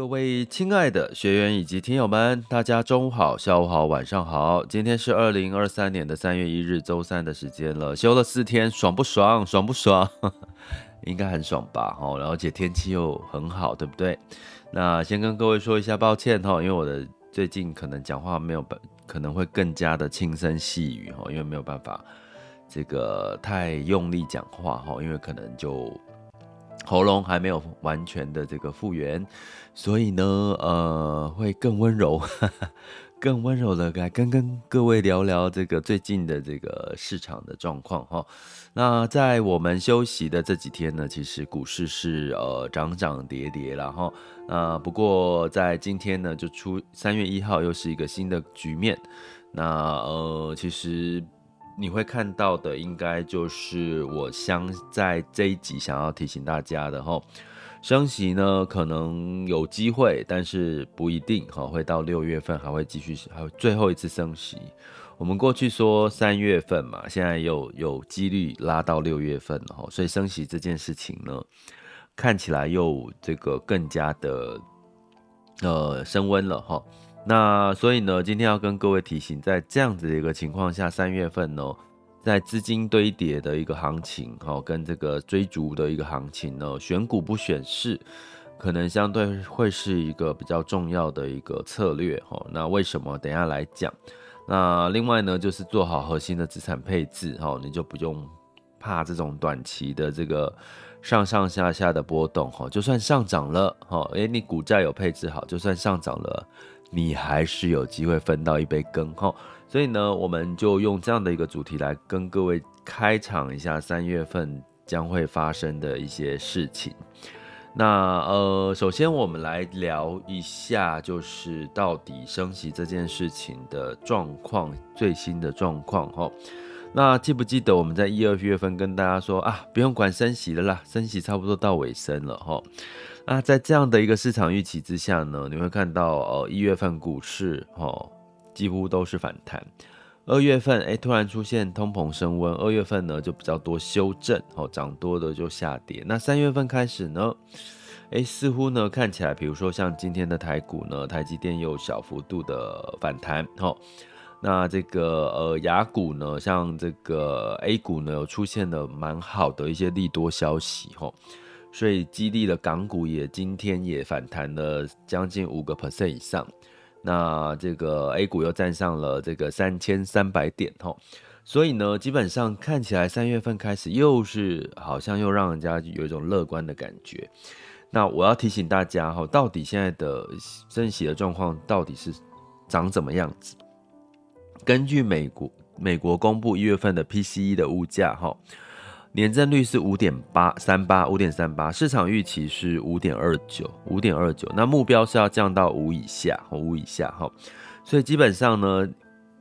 各位亲爱的学员以及听友们，大家中午好、下午好、晚上好。今天是二零二三年的三月一日，周三的时间了。休了四天，爽不爽？爽不爽？应该很爽吧？哦，而且天气又很好，对不对？那先跟各位说一下抱歉哈，因为我的最近可能讲话没有办，可能会更加的轻声细语哈，因为没有办法这个太用力讲话哈，因为可能就。喉咙还没有完全的这个复原，所以呢，呃，会更温柔，更温柔的来跟跟各位聊聊这个最近的这个市场的状况哈。那在我们休息的这几天呢，其实股市是呃涨涨跌跌了哈。那不过在今天呢，就出三月一号又是一个新的局面。那呃，其实。你会看到的，应该就是我想在这一集想要提醒大家的哈，升息呢可能有机会，但是不一定哈，会到六月份还会继续，还有最后一次升息。我们过去说三月份嘛，现在又有几率拉到六月份哈，所以升息这件事情呢，看起来又这个更加的呃升温了哈。那所以呢，今天要跟各位提醒，在这样子的一个情况下，三月份呢，在资金堆叠的一个行情，哈，跟这个追逐的一个行情呢，选股不选市，可能相对会是一个比较重要的一个策略，哈。那为什么？等下来讲。那另外呢，就是做好核心的资产配置，哈，你就不用怕这种短期的这个上上下下的波动，哈，就算上涨了，哈，诶，你股债有配置好，就算上涨了。你还是有机会分到一杯羹哈，所以呢，我们就用这样的一个主题来跟各位开场一下三月份将会发生的一些事情。那呃，首先我们来聊一下，就是到底升息这件事情的状况，最新的状况哈。那记不记得我们在一二月份跟大家说啊，不用管升息了啦，升息差不多到尾声了哈。那在这样的一个市场预期之下呢，你会看到呃，一月份股市哦几乎都是反弹，二月份哎突然出现通膨升温，二月份呢就比较多修正哦，涨多的就下跌。那三月份开始呢，哎似乎呢看起来，比如说像今天的台股呢，台积电有小幅度的反弹哦。那这个呃雅股呢，像这个 A 股呢，有出现了蛮好的一些利多消息哦。所以激励了港股也今天也反弹了将近五个 percent 以上，那这个 A 股又站上了这个三千三百点吼，所以呢，基本上看起来三月份开始又是好像又让人家有一种乐观的感觉。那我要提醒大家哈，到底现在的升息的状况到底是长怎么样子？根据美国美国公布一月份的 PCE 的物价哈。年增率是五点八三八，五点三八，市场预期是五点二九，五点二九，那目标是要降到五以下，五以下哈，所以基本上呢，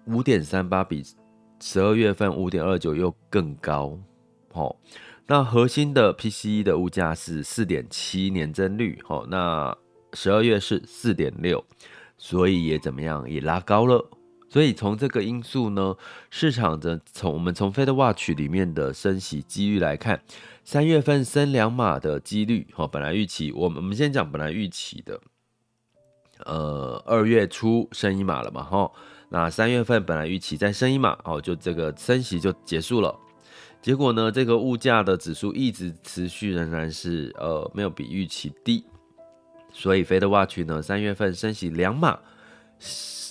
五点三八比十二月份五点二九又更高，好，那核心的 PCE 的物价是四点七年增率，好，那十二月是四点六，所以也怎么样，也拉高了。所以从这个因素呢，市场的从我们从 FedWatch 里面的升息几率来看，三月份升两码的几率，哈，本来预期我们我们先讲本来预期的，呃，二月初升一码了嘛，哈，那三月份本来预期再升一码，哦，就这个升息就结束了。结果呢，这个物价的指数一直持续仍然是呃没有比预期低，所以 FedWatch 呢三月份升息两码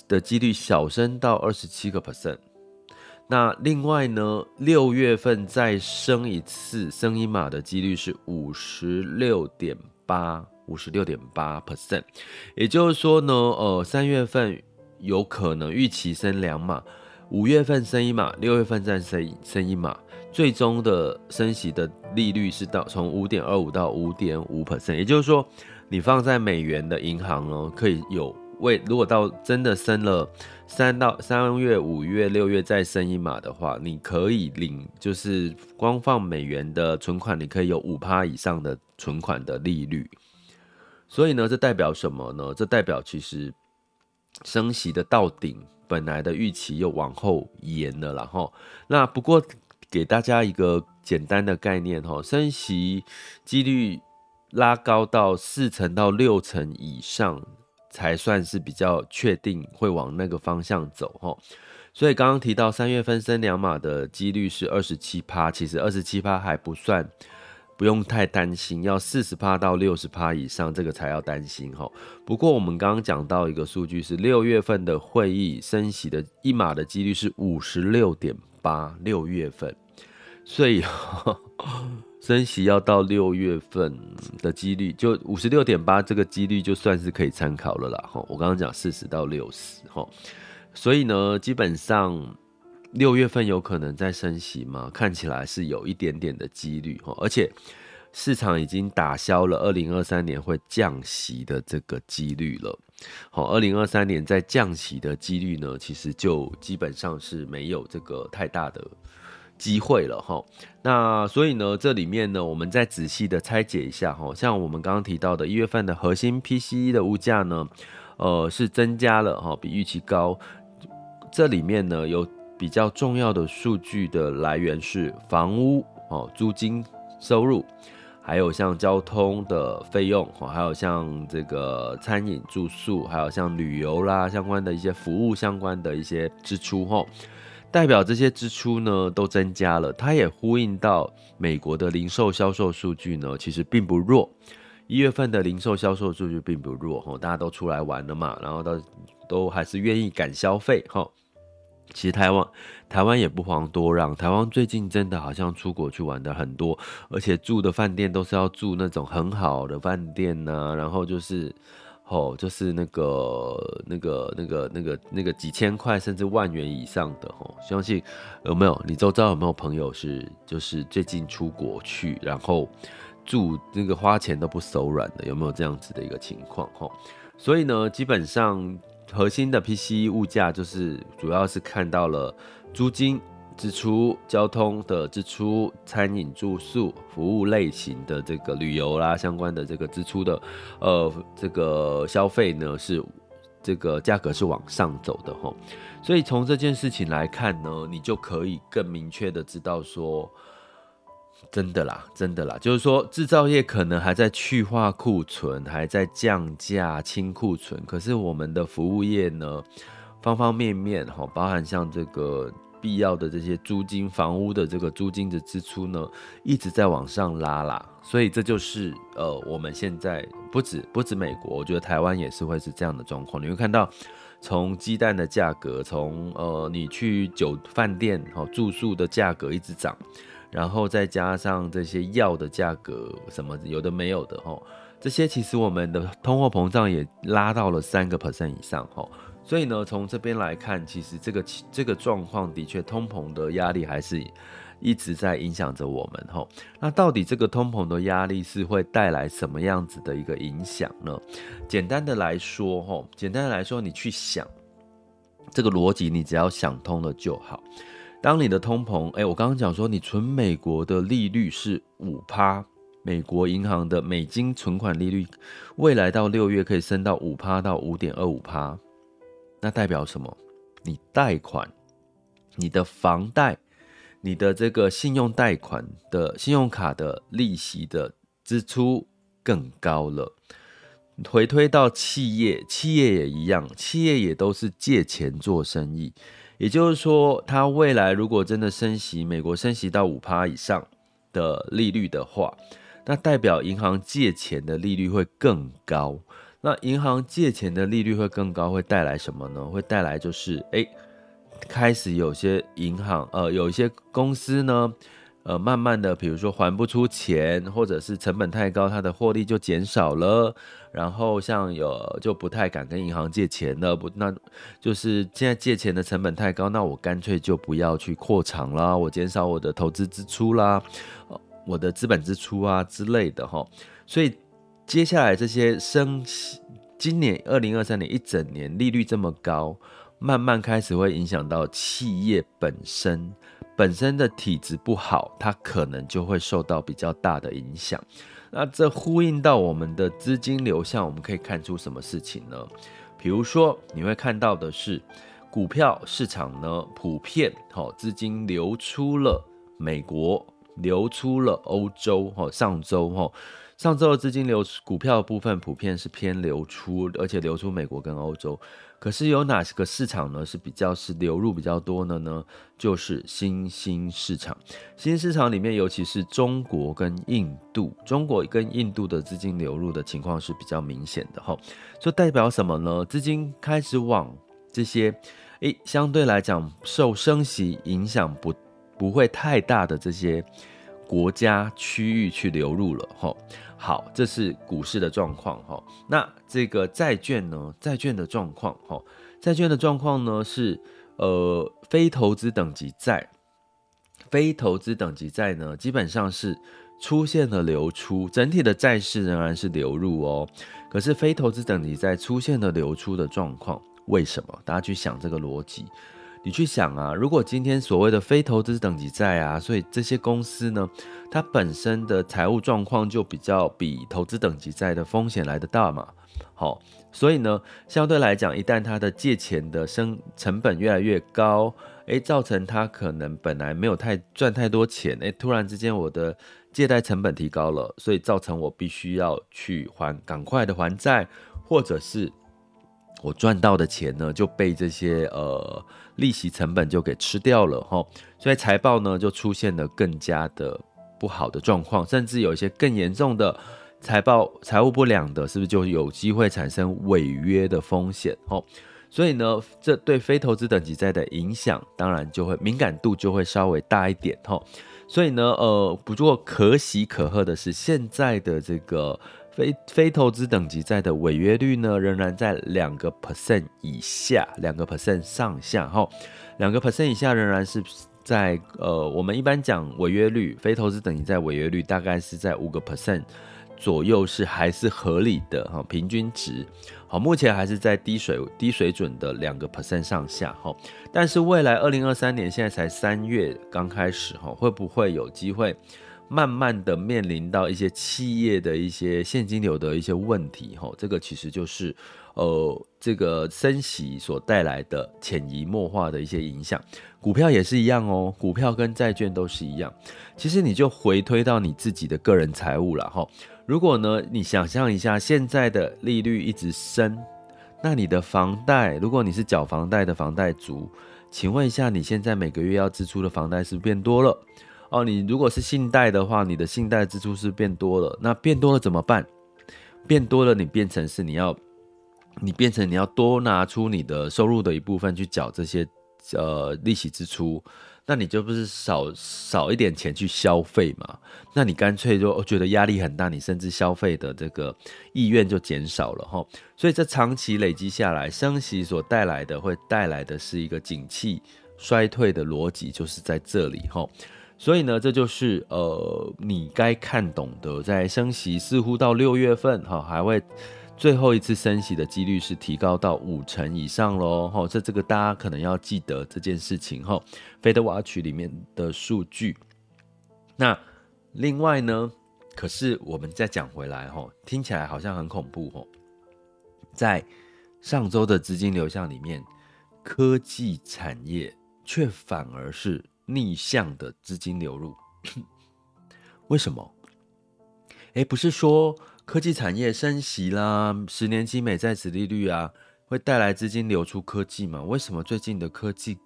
的几率小升到二十七个 percent。那另外呢，六月份再升一次，升一码的几率是五十六点八，五十六点八 percent。也就是说呢，呃，三月份有可能预期升两码，五月份升一码，六月份再升升一码，最终的升息的利率是到从五点二五到五点五 percent。也就是说，你放在美元的银行呢，可以有。为如果到真的升了三到三月、五月、六月再升一码的话，你可以领，就是光放美元的存款，你可以有五趴以上的存款的利率。所以呢，这代表什么呢？这代表其实升息的到顶，本来的预期又往后延了，然后那不过给大家一个简单的概念哈，升息几率拉高到四成到六成以上。才算是比较确定会往那个方向走哈，所以刚刚提到三月份升两码的几率是二十七趴，其实二十七趴还不算，不用太担心，要四十趴到六十趴以上这个才要担心哈。不过我们刚刚讲到一个数据是六月份的会议升息的一码的几率是五十六点八，六月份，所以。升息要到六月份的几率就五十六点八，这个几率就算是可以参考了啦。哈，我刚刚讲四十到六十，哈，所以呢，基本上六月份有可能再升息吗？看起来是有一点点的几率，哈，而且市场已经打消了二零二三年会降息的这个几率了。好，二零二三年在降息的几率呢，其实就基本上是没有这个太大的。机会了哈，那所以呢，这里面呢，我们再仔细的拆解一下哈，像我们刚刚提到的一月份的核心 PCE 的物价呢，呃，是增加了哈，比预期高。这里面呢，有比较重要的数据的来源是房屋哦，租金收入，还有像交通的费用哈，还有像这个餐饮住宿，还有像旅游啦相关的一些服务相关的一些支出哈。代表这些支出呢都增加了，它也呼应到美国的零售销售数据呢，其实并不弱。一月份的零售销售数据并不弱哈，大家都出来玩了嘛，然后都都还是愿意敢消费哈。其实台湾台湾也不遑多让，台湾最近真的好像出国去玩的很多，而且住的饭店都是要住那种很好的饭店呐、然后就是。哦，就是那个、那个、那个、那个、那个几千块甚至万元以上的哦，相信有没有？你周遭有没有朋友是就是最近出国去，然后住那个花钱都不手软的？有没有这样子的一个情况？哈，所以呢，基本上核心的 PC 物价就是主要是看到了租金。支出、交通的支出、餐饮、住宿、服务类型的这个旅游啦，相关的这个支出的，呃，这个消费呢是这个价格是往上走的齁，所以从这件事情来看呢，你就可以更明确的知道说，真的啦，真的啦，就是说制造业可能还在去化库存，还在降价清库存，可是我们的服务业呢，方方面面齁，包含像这个。必要的这些租金、房屋的这个租金的支出呢，一直在往上拉啦，所以这就是呃，我们现在不止不止美国，我觉得台湾也是会是这样的状况。你会看到，从鸡蛋的价格，从呃你去酒饭店哦住宿的价格一直涨，然后再加上这些药的价格，什么有的没有的哈，这些其实我们的通货膨胀也拉到了三个 percent 以上哈。所以呢，从这边来看，其实这个这个状况的确，通膨的压力还是一直在影响着我们吼。那到底这个通膨的压力是会带来什么样子的一个影响呢？简单的来说吼，简单的来说，你去想这个逻辑，你只要想通了就好。当你的通膨，哎，我刚刚讲说，你存美国的利率是五趴，美国银行的美金存款利率，未来到六月可以升到五趴到五点二五趴。那代表什么？你贷款、你的房贷、你的这个信用贷款的信用卡的利息的支出更高了。回推到企业，企业也一样，企业也都是借钱做生意。也就是说，它未来如果真的升息，美国升息到五趴以上的利率的话，那代表银行借钱的利率会更高。那银行借钱的利率会更高，会带来什么呢？会带来就是，哎，开始有些银行，呃，有一些公司呢。呃，慢慢的，比如说还不出钱，或者是成本太高，它的获利就减少了。然后像有就不太敢跟银行借钱了，不，那就是现在借钱的成本太高，那我干脆就不要去扩厂啦，我减少我的投资支出啦，我的资本支出啊之类的哈。所以接下来这些升息，今年二零二三年一整年利率这么高，慢慢开始会影响到企业本身。本身的体质不好，它可能就会受到比较大的影响。那这呼应到我们的资金流向，我们可以看出什么事情呢？比如说，你会看到的是，股票市场呢，普遍好资金流出了美国，流出了欧洲。哈，上周哈，上周的资金流股票的部分普遍是偏流出，而且流出美国跟欧洲。可是有哪个市场呢是比较是流入比较多的呢？就是新兴市场。新兴市场里面，尤其是中国跟印度，中国跟印度的资金流入的情况是比较明显的哈。就代表什么呢？资金开始往这些，诶，相对来讲受升息影响不不会太大的这些国家区域去流入了哈。好，这是股市的状况哈。那这个债券呢？债券的状况哈，债券的状况呢是呃非投资等级债，非投资等级债呢基本上是出现了流出，整体的债市仍然是流入哦。可是非投资等级债出现了流出的状况，为什么？大家去想这个逻辑。你去想啊，如果今天所谓的非投资等级债啊，所以这些公司呢，它本身的财务状况就比较比投资等级债的风险来得大嘛。好，所以呢，相对来讲，一旦它的借钱的生成本越来越高，诶，造成它可能本来没有太赚太多钱，诶，突然之间我的借贷成本提高了，所以造成我必须要去还，赶快的还债，或者是。我赚到的钱呢，就被这些呃利息成本就给吃掉了哈，所以财报呢就出现了更加的不好的状况，甚至有一些更严重的财报财务不良的，是不是就有机会产生违约的风险哦？所以呢，这对非投资等级债的影响，当然就会敏感度就会稍微大一点哈。所以呢，呃，不过可喜可贺的是，现在的这个。非非投资等级债的违约率呢，仍然在两个 percent 以下，两个 percent 上下哈，两个 percent 以下仍然是在呃，我们一般讲违约率，非投资等级债违约率大概是在五个 percent 左右，是还是合理的哈，平均值好，目前还是在低水低水准的两个 percent 上下哈，但是未来二零二三年现在才三月刚开始哈，会不会有机会？慢慢的面临到一些企业的一些现金流的一些问题，吼，这个其实就是，呃，这个升息所带来的潜移默化的一些影响。股票也是一样哦，股票跟债券都是一样。其实你就回推到你自己的个人财务了，吼。如果呢，你想象一下现在的利率一直升，那你的房贷，如果你是缴房贷的房贷族，请问一下，你现在每个月要支出的房贷是不是变多了？哦，你如果是信贷的话，你的信贷支出是变多了，那变多了怎么办？变多了，你变成是你要，你变成你要多拿出你的收入的一部分去缴这些呃利息支出，那你就不是少少一点钱去消费嘛？那你干脆就觉得压力很大，你甚至消费的这个意愿就减少了哈。所以这长期累积下来，升息所带来的会带来的是一个景气衰退的逻辑，就是在这里哈。所以呢，这就是呃，你该看懂的，在升息似乎到六月份哈，还会最后一次升息的几率是提高到五成以上喽哈。这这个大家可能要记得这件事情哈。FedWatch 里面的数据。那另外呢，可是我们再讲回来哈，听起来好像很恐怖哈。在上周的资金流向里面，科技产业却反而是。逆向的资金流入，为什么？诶，不是说科技产业升息啦，十年期美债殖利率啊，会带来资金流出科技嘛？为什么最近的科技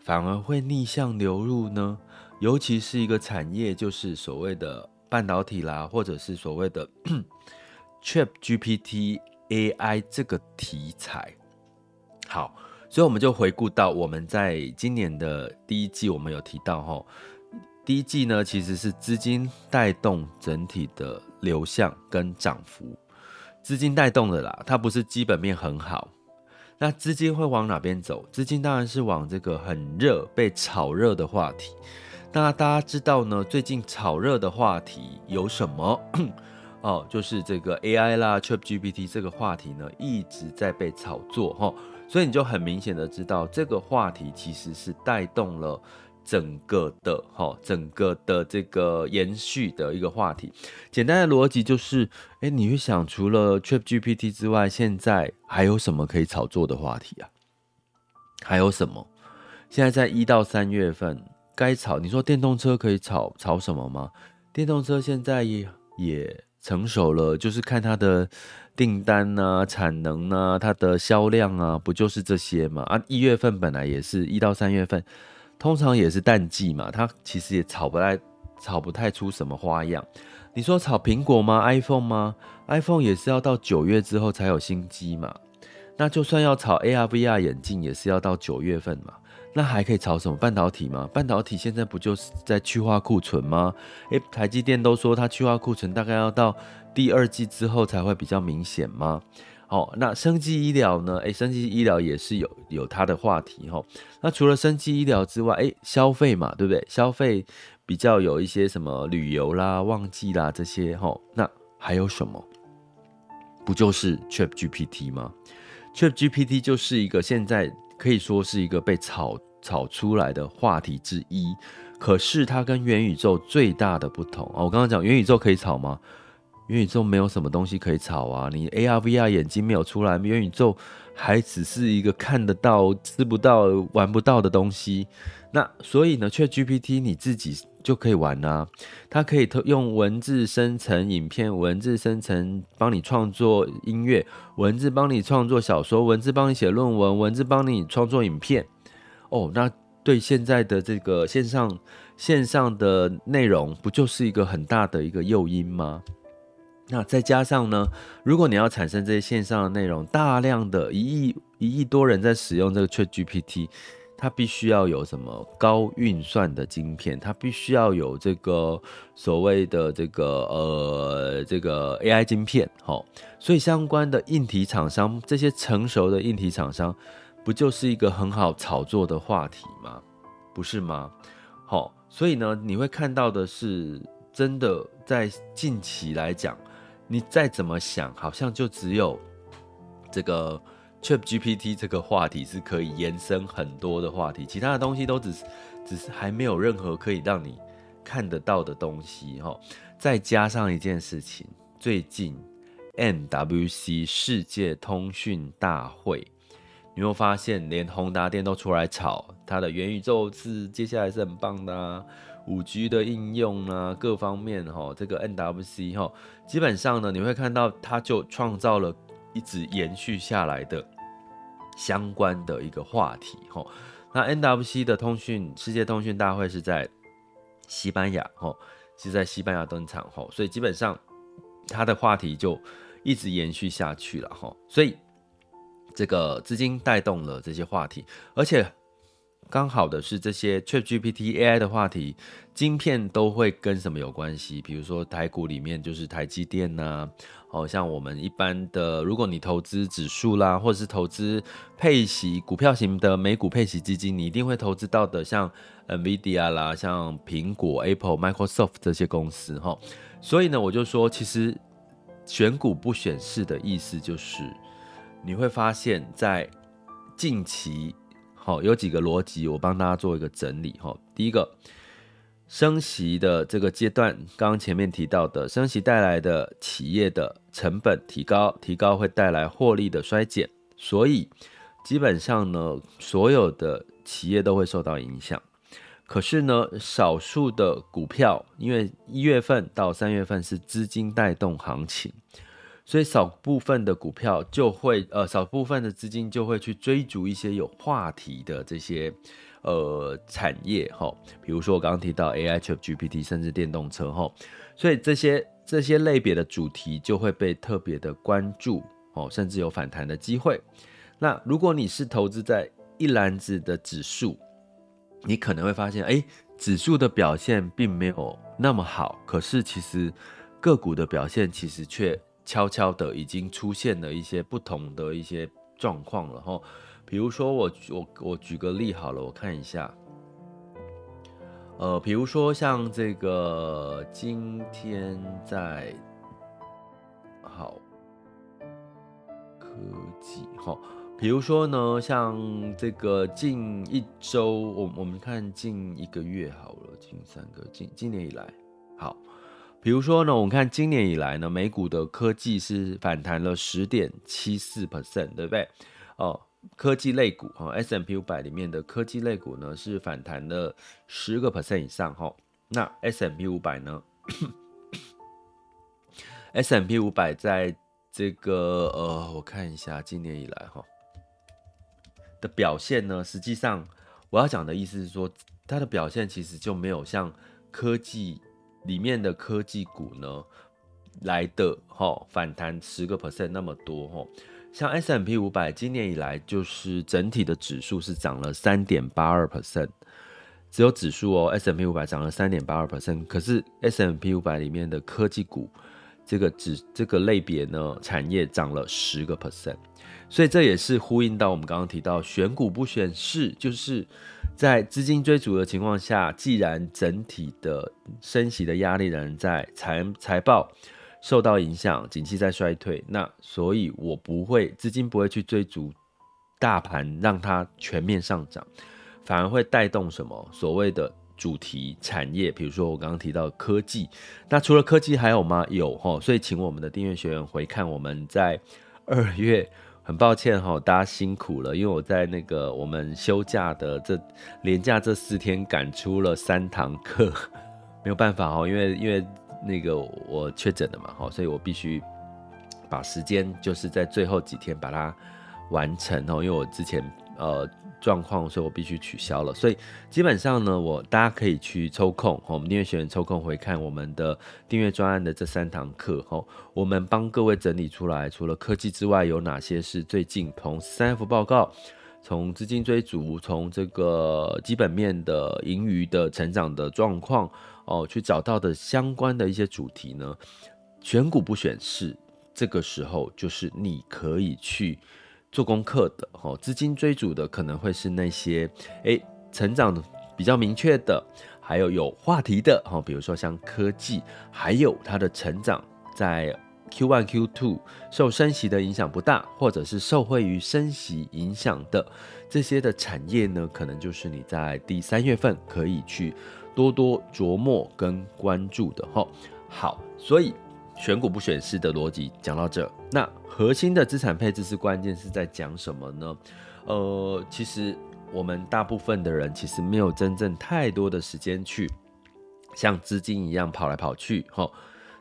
反而会逆向流入呢？尤其是一个产业，就是所谓的半导体啦，或者是所谓的 ChatGPT AI 这个题材。好，所以我们就回顾到我们在今年的第一季，我们有提到哈。第一季呢，其实是资金带动整体的流向跟涨幅，资金带动的啦，它不是基本面很好。那资金会往哪边走？资金当然是往这个很热、被炒热的话题。那大家知道呢，最近炒热的话题有什么？哦，就是这个 AI 啦，ChatGPT 这个话题呢，一直在被炒作哈，所以你就很明显的知道，这个话题其实是带动了。整个的哈，整个的这个延续的一个话题，简单的逻辑就是，哎，你会想除了 ChatGPT 之外，现在还有什么可以炒作的话题啊？还有什么？现在在一到三月份该炒，你说电动车可以炒炒什么吗？电动车现在也也成熟了，就是看它的订单啊、产能啊、它的销量啊，不就是这些吗？啊，一月份本来也是一到三月份。通常也是淡季嘛，它其实也炒不太炒不太出什么花样。你说炒苹果吗？iPhone 吗？iPhone 也是要到九月之后才有新机嘛。那就算要炒 AR、VR 眼镜，也是要到九月份嘛。那还可以炒什么？半导体吗？半导体现在不就是在去化库存吗？诶，台积电都说它去化库存大概要到第二季之后才会比较明显吗？好，那生技医疗呢？诶，生技医疗也是有有它的话题哈。那除了生技医疗之外，诶，消费嘛，对不对？消费比较有一些什么旅游啦、旺季啦这些哈。那还有什么？不就是 ChatGPT 吗？ChatGPT 就是一个现在可以说是一个被炒炒出来的话题之一。可是它跟元宇宙最大的不同啊，我刚刚讲元宇宙可以炒吗？元宇宙没有什么东西可以炒啊！你 AR、VR 眼镜没有出来，元宇宙还只是一个看得到、吃不到、玩不到的东西。那所以呢，ChatGPT 你自己就可以玩啊！它可以用文字生成影片，文字生成帮你创作音乐，文字帮你创作小说，文字帮你写论文，文字帮你创作影片。哦，那对现在的这个线上线上的内容，不就是一个很大的一个诱因吗？那再加上呢，如果你要产生这些线上的内容，大量的一亿一亿多人在使用这个 ChatGPT，它必须要有什么高运算的晶片，它必须要有这个所谓的这个呃这个 AI 晶片，好，所以相关的硬体厂商，这些成熟的硬体厂商，不就是一个很好炒作的话题吗？不是吗？好，所以呢，你会看到的是，真的在近期来讲。你再怎么想，好像就只有这个 ChatGPT 这个话题是可以延伸很多的话题，其他的东西都只是只是还没有任何可以让你看得到的东西哈。再加上一件事情，最近 MWC 世界通讯大会，你会发现连宏达电都出来炒它的元宇宙是接下来是很棒的。五 G 的应用呢，各方面哈，这个 NWC 哈，基本上呢，你会看到它就创造了一直延续下来的相关的一个话题哈。那 NWC 的通讯世界通讯大会是在西班牙哈，是在西班牙登场哈，所以基本上它的话题就一直延续下去了哈。所以这个资金带动了这些话题，而且。刚好的是这些 ChatGPT AI 的话题，晶片都会跟什么有关系？比如说台股里面就是台积电呐、啊，好像我们一般的，如果你投资指数啦，或者是投资配息股票型的美股配息基金，你一定会投资到的，像 NVIDIA 啦，像苹果、Apple、Microsoft 这些公司哈。所以呢，我就说，其实选股不选市的意思就是，你会发现在近期。好，有几个逻辑，我帮大家做一个整理哈。第一个，升息的这个阶段，刚刚前面提到的升息带来的企业的成本提高，提高会带来获利的衰减，所以基本上呢，所有的企业都会受到影响。可是呢，少数的股票，因为一月份到三月份是资金带动行情，所以少部分的股票就会呃少部分的资金就会去追逐一些有话题的这些呃产业哈，比如说我刚刚提到 AI、ChatGPT，甚至电动车哈，所以这些这些类别的主题就会被特别的关注哦，甚至有反弹的机会。那如果你是投资在一篮子的指数，你可能会发现，哎，指数的表现并没有那么好，可是其实个股的表现其实却悄悄的已经出现了一些不同的一些状况了哈。比如说我我我举个例好了，我看一下，呃，比如说像这个今天在好科技哈。比如说呢，像这个近一周，我我们看近一个月好了，近三个，近今年以来，好，比如说呢，我们看今年以来呢，美股的科技是反弹了十点七四 percent，对不对？哦，科技类股哈，S M P 五百里面的科技类股呢是反弹了十个 percent 以上哈。那 S M P 五百呢？S M P 五百在这个呃，我看一下今年以来哈。的表现呢，实际上我要讲的意思是说，它的表现其实就没有像科技里面的科技股呢来的哈反弹十个 percent 那么多哈。像 S M P 五百今年以来就是整体的指数是涨了三点八二 percent，只有指数哦 S M P 五百涨了三点八二 percent，可是 S M P 五百里面的科技股这个指这个类别呢产业涨了十个 percent。所以这也是呼应到我们刚刚提到选股不选市，就是在资金追逐的情况下，既然整体的升息的压力仍在，财财报受到影响，景气在衰退，那所以我不会资金不会去追逐大盘，让它全面上涨，反而会带动什么所谓的主题产业，比如说我刚刚提到科技，那除了科技还有吗？有齁，所以请我们的订阅学员回看我们在二月。很抱歉哈，大家辛苦了，因为我在那个我们休假的这连假这四天赶出了三堂课，没有办法哦，因为因为那个我确诊了嘛哈，所以我必须把时间就是在最后几天把它完成哦，因为我之前呃。状况，所以我必须取消了。所以基本上呢，我大家可以去抽空，我们订阅学员抽空回看我们的订阅专案的这三堂课。吼，我们帮各位整理出来，除了科技之外，有哪些是最近从三 F 报告、从资金追逐、从这个基本面的盈余的成长的状况哦，去找到的相关的一些主题呢？选股不选市，这个时候就是你可以去。做功课的哈，资金追逐的可能会是那些诶成长比较明确的，还有有话题的哈，比如说像科技，还有它的成长在 Q1、Q2 受升息的影响不大，或者是受惠于升息影响的这些的产业呢，可能就是你在第三月份可以去多多琢磨跟关注的哈。好，所以。选股不选市的逻辑讲到这，那核心的资产配置是关键是在讲什么呢？呃，其实我们大部分的人其实没有真正太多的时间去像资金一样跑来跑去，哈，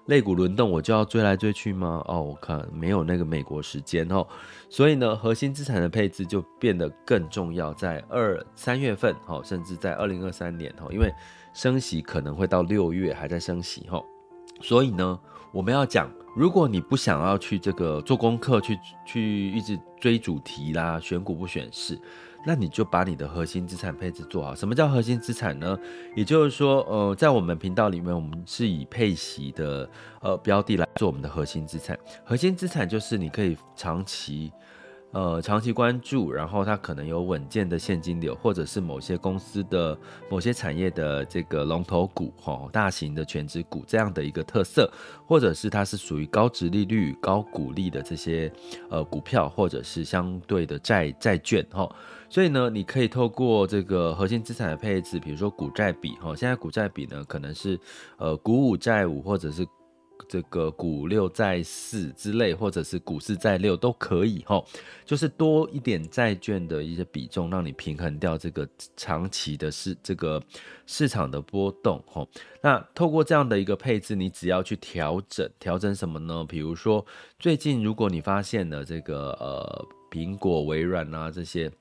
类股轮动我就要追来追去吗？哦，我看没有那个美国时间哦，所以呢，核心资产的配置就变得更重要，在二三月份，哈，甚至在二零二三年，哈，因为升息可能会到六月还在升息，哈，所以呢。我们要讲，如果你不想要去这个做功课，去去一直追主题啦，选股不选市，那你就把你的核心资产配置做好。什么叫核心资产呢？也就是说，呃，在我们频道里面，我们是以配息的呃标的来做我们的核心资产。核心资产就是你可以长期。呃，长期关注，然后它可能有稳健的现金流，或者是某些公司的某些产业的这个龙头股，吼，大型的全值股这样的一个特色，或者是它是属于高殖利率、高股利的这些呃股票，或者是相对的债债券，吼，所以呢，你可以透过这个核心资产的配置，比如说股债比，吼，现在股债比呢可能是呃股五债五，或者是。这个股六债四之类，或者是股四债六都可以吼，就是多一点债券的一些比重，让你平衡掉这个长期的市这个市场的波动吼。那透过这样的一个配置，你只要去调整，调整什么呢？比如说最近如果你发现了这个呃苹果、微软啊这些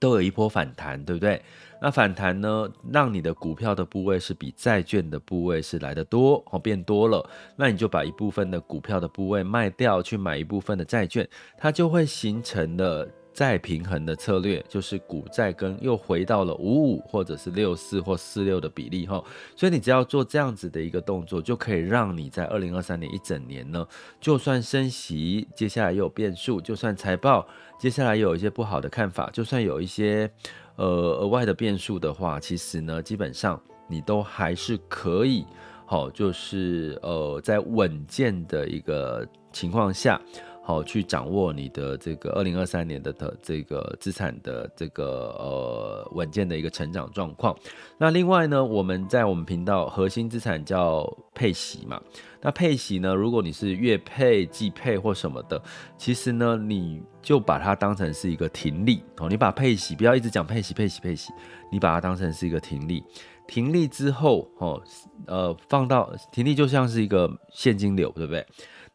都有一波反弹，对不对？那反弹呢，让你的股票的部位是比债券的部位是来得多哦，变多了。那你就把一部分的股票的部位卖掉，去买一部分的债券，它就会形成了再平衡的策略，就是股债跟又回到了五五或者是六四或四六的比例哈。所以你只要做这样子的一个动作，就可以让你在二零二三年一整年呢，就算升息，接下来又有变数，就算财报接下来有一些不好的看法，就算有一些。呃，额外的变数的话，其实呢，基本上你都还是可以，好，就是呃，在稳健的一个情况下，好，去掌握你的这个二零二三年的的这个资产的这个呃稳健的一个成长状况。那另外呢，我们在我们频道核心资产叫配息嘛。那配息呢？如果你是月配、季配或什么的，其实呢，你就把它当成是一个停利哦。你把配息不要一直讲配息、配息、配息，你把它当成是一个停利。停利之后哦，呃，放到停利就像是一个现金流，对不对？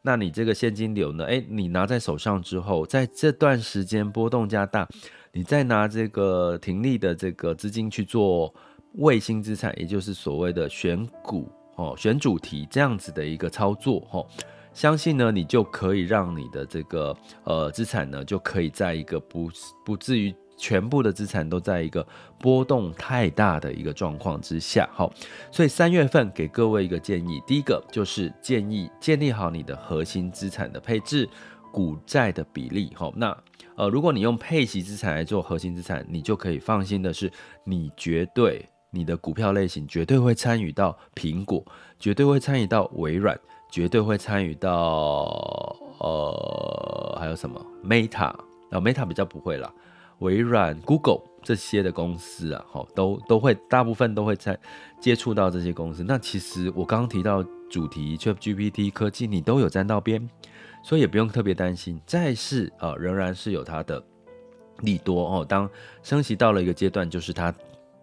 那你这个现金流呢？诶，你拿在手上之后，在这段时间波动加大，你再拿这个停利的这个资金去做卫星资产，也就是所谓的选股。哦，选主题这样子的一个操作，哦，相信呢，你就可以让你的这个呃资产呢，就可以在一个不不至于全部的资产都在一个波动太大的一个状况之下，好，所以三月份给各位一个建议，第一个就是建议建立好你的核心资产的配置，股债的比例，好，那呃，如果你用配息资产来做核心资产，你就可以放心的是，你绝对。你的股票类型绝对会参与到苹果，绝对会参与到微软，绝对会参与到呃还有什么 Meta 啊 Meta 比较不会啦，微软、Google 这些的公司啊，齁都都会大部分都会在接触到这些公司。那其实我刚刚提到主题像 GPT 科技，你都有沾到边，所以也不用特别担心。再是啊，仍然是有它的利多哦。当升息到了一个阶段，就是它。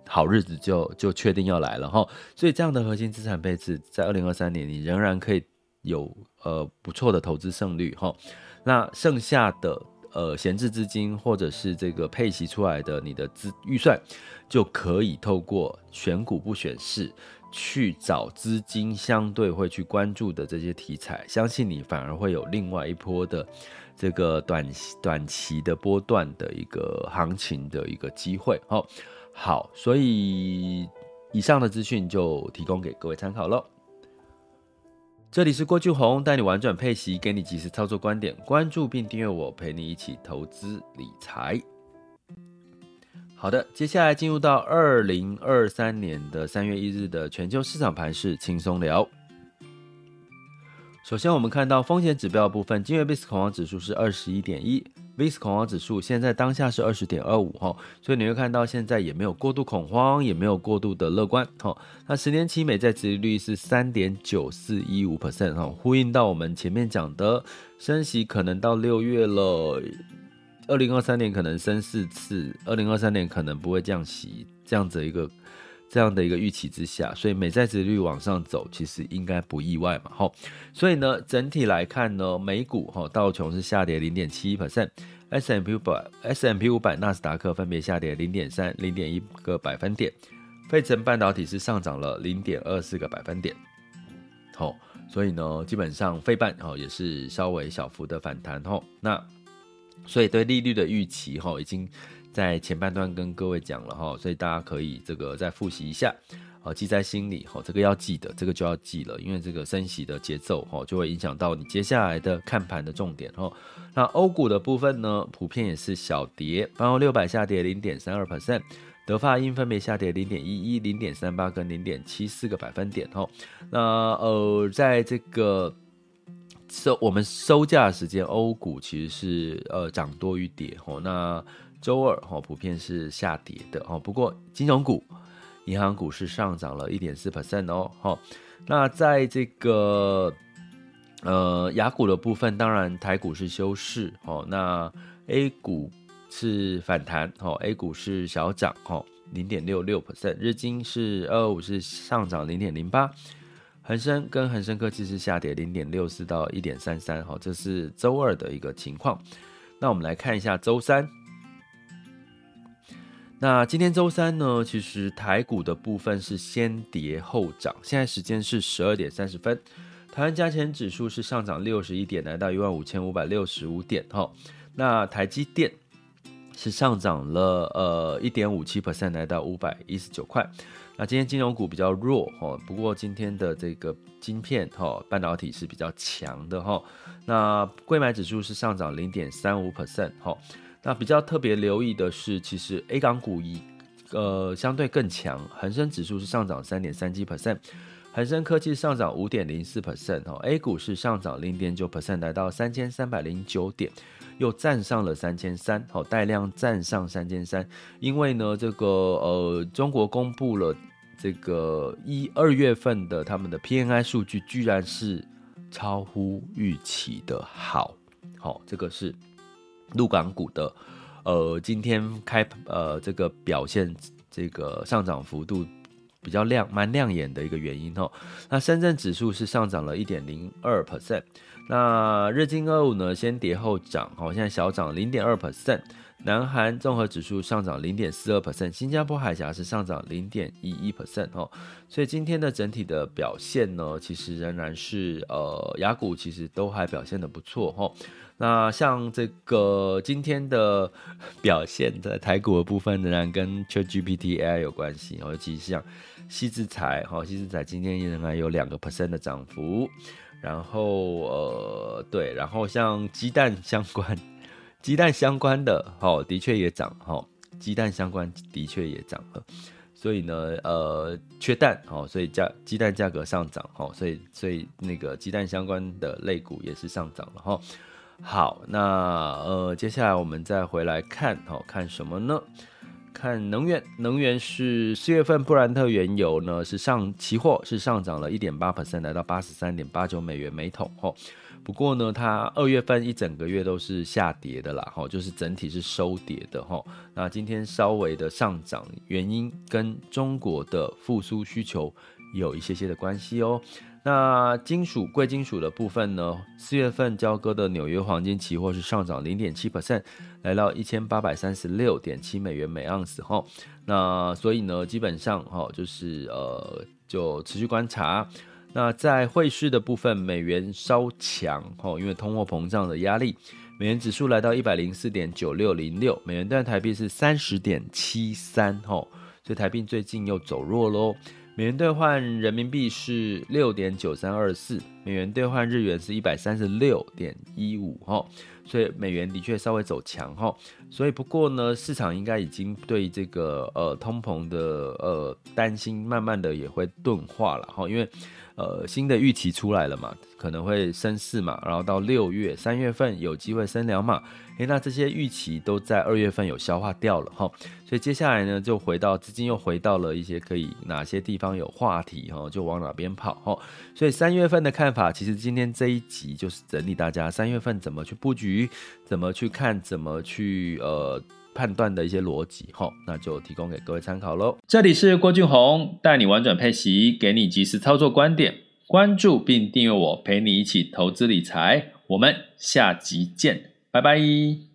好日子就就确定要来了哈，所以这样的核心资产配置，在二零二三年你仍然可以有呃不错的投资胜率哈。那剩下的呃闲置资金或者是这个配息出来的你的资预算，就可以透过选股不选市去找资金相对会去关注的这些题材，相信你反而会有另外一波的这个短短期的波段的一个行情的一个机会哈。好，所以以上的资讯就提供给各位参考喽。这里是郭俊宏，带你玩转配息，给你及时操作观点。关注并订阅我，陪你一起投资理财。好的，接下来进入到二零二三年的三月一日的全球市场盘势轻松聊。首先，我们看到风险指标的部分，今日 VIX 恐慌指数是二十一点一。VIX 恐慌指数现在当下是二十点二五哈，所以你会看到现在也没有过度恐慌，也没有过度的乐观哈。那十年期美债殖利率是三点九四一五 percent 哈，呼应到我们前面讲的升息可能到六月了，二零二三年可能升四次，二零二三年可能不会降息这样子一个。这样的一个预期之下，所以美债殖率往上走，其实应该不意外嘛。好，所以呢，整体来看呢，美股哈道琼是下跌零点七一 percent，S&P 五百 S M P 五百纳斯达克分别下跌零点三、零点一个百分点，费城半导体是上涨了零点二四个百分点。好，所以呢，基本上费半哈也是稍微小幅的反弹哈。那所以对利率的预期哈已经。在前半段跟各位讲了哈，所以大家可以这个再复习一下，好，记在心里哈，这个要记得，这个就要记了，因为这个升息的节奏哈，就会影响到你接下来的看盘的重点哈。那欧股的部分呢，普遍也是小跌，泛欧六百下跌零点三二 percent，德法英分别下跌零点一一、零点三八跟零点七四个百分点哈。那呃，在这个收我们收价的时间，欧股其实是呃涨多于跌哈。那周二哈普遍是下跌的哦，不过金融股银行股是上涨了一点四 percent 哦。好，那在这个呃雅股的部分，当然台股是休市哦。那 A 股是反弹哦，A 股是小涨哦，零点六六 percent。日经是二二五是上涨零点零八。恒生跟恒生科技是下跌零点六四到一点三三，好，这是周二的一个情况。那我们来看一下周三。那今天周三呢，其实台股的部分是先跌后涨。现在时间是十二点三十分，台湾加权指数是上涨六十一点，来到一万五千五百六十五点。哈，那台积电是上涨了呃一点五七 percent，来到五百一十九块。那今天金融股比较弱哈，不过今天的这个晶片哈半导体是比较强的哈。那柜买指数是上涨零点三五 percent 哈。那比较特别留意的是，其实 A 港股一呃相对更强，恒生指数是上涨三点三七 percent，恒生科技上涨五点零四 percent 哈。A 股是上涨零点九 percent，来到三千三百零九点。又站上了三千三，好，带量站上三千三，因为呢，这个呃，中国公布了这个一二月份的他们的 PMI 数据，居然是超乎预期的好，好，这个是陆港股的呃，今天开呃这个表现这个上涨幅度比较亮，蛮亮眼的一个原因哦。那深圳指数是上涨了一点零二 percent。那日经二五呢，先跌后涨，好，现在小涨零点二 percent。南韩综合指数上涨零点四二 percent，新加坡海峡是上涨零点一一 percent 哦。所以今天的整体的表现呢，其实仍然是呃，雅股其实都还表现得不错哈。那像这个今天的表现的台股的部分，仍然跟 ChatGPT AI 有关系，尤其是像西智财哈，西智财今天仍然有两个 percent 的涨幅。然后呃对，然后像鸡蛋相关，鸡蛋相关的，好、哦，的确也涨，哈、哦，鸡蛋相关的确也涨了，所以呢，呃，缺蛋，好、哦，所以价鸡蛋价格上涨，哈、哦，所以所以那个鸡蛋相关的类股也是上涨了，哈、哦，好，那呃，接下来我们再回来看，好、哦，看什么呢？看能源，能源是四月份布兰特原油呢是上期货是上涨了一点八 percent，来到八十三点八九美元每桶吼。不过呢，它二月份一整个月都是下跌的啦吼，就是整体是收跌的吼。那今天稍微的上涨，原因跟中国的复苏需求有一些些的关系哦。那金属贵金属的部分呢？四月份交割的纽约黄金期货是上涨零点七 percent，来到一千八百三十六点七美元每盎司哈。那所以呢，基本上哈，就是呃，就持续观察。那在汇市的部分，美元稍强哈，因为通货膨胀的压力，美元指数来到一百零四点九六零六，美元兑台币是三十点七三哈，所以台币最近又走弱喽。美元兑换人民币是六点九三二四，美元兑换日元是一百三十六点一五哈，所以美元的确稍微走强哈，所以不过呢，市场应该已经对这个呃通膨的呃担心慢慢的也会钝化了哈，因为。呃，新的预期出来了嘛，可能会升四码，然后到六月、三月份有机会升两码，诶，那这些预期都在二月份有消化掉了哈，所以接下来呢，就回到资金又回到了一些可以哪些地方有话题哈，就往哪边跑哈，所以三月份的看法，其实今天这一集就是整理大家三月份怎么去布局，怎么去看，怎么去呃。判断的一些逻辑，哈，那就提供给各位参考喽。这里是郭俊宏，带你玩转配息，给你及时操作观点，关注并订阅我，陪你一起投资理财。我们下集见，拜拜。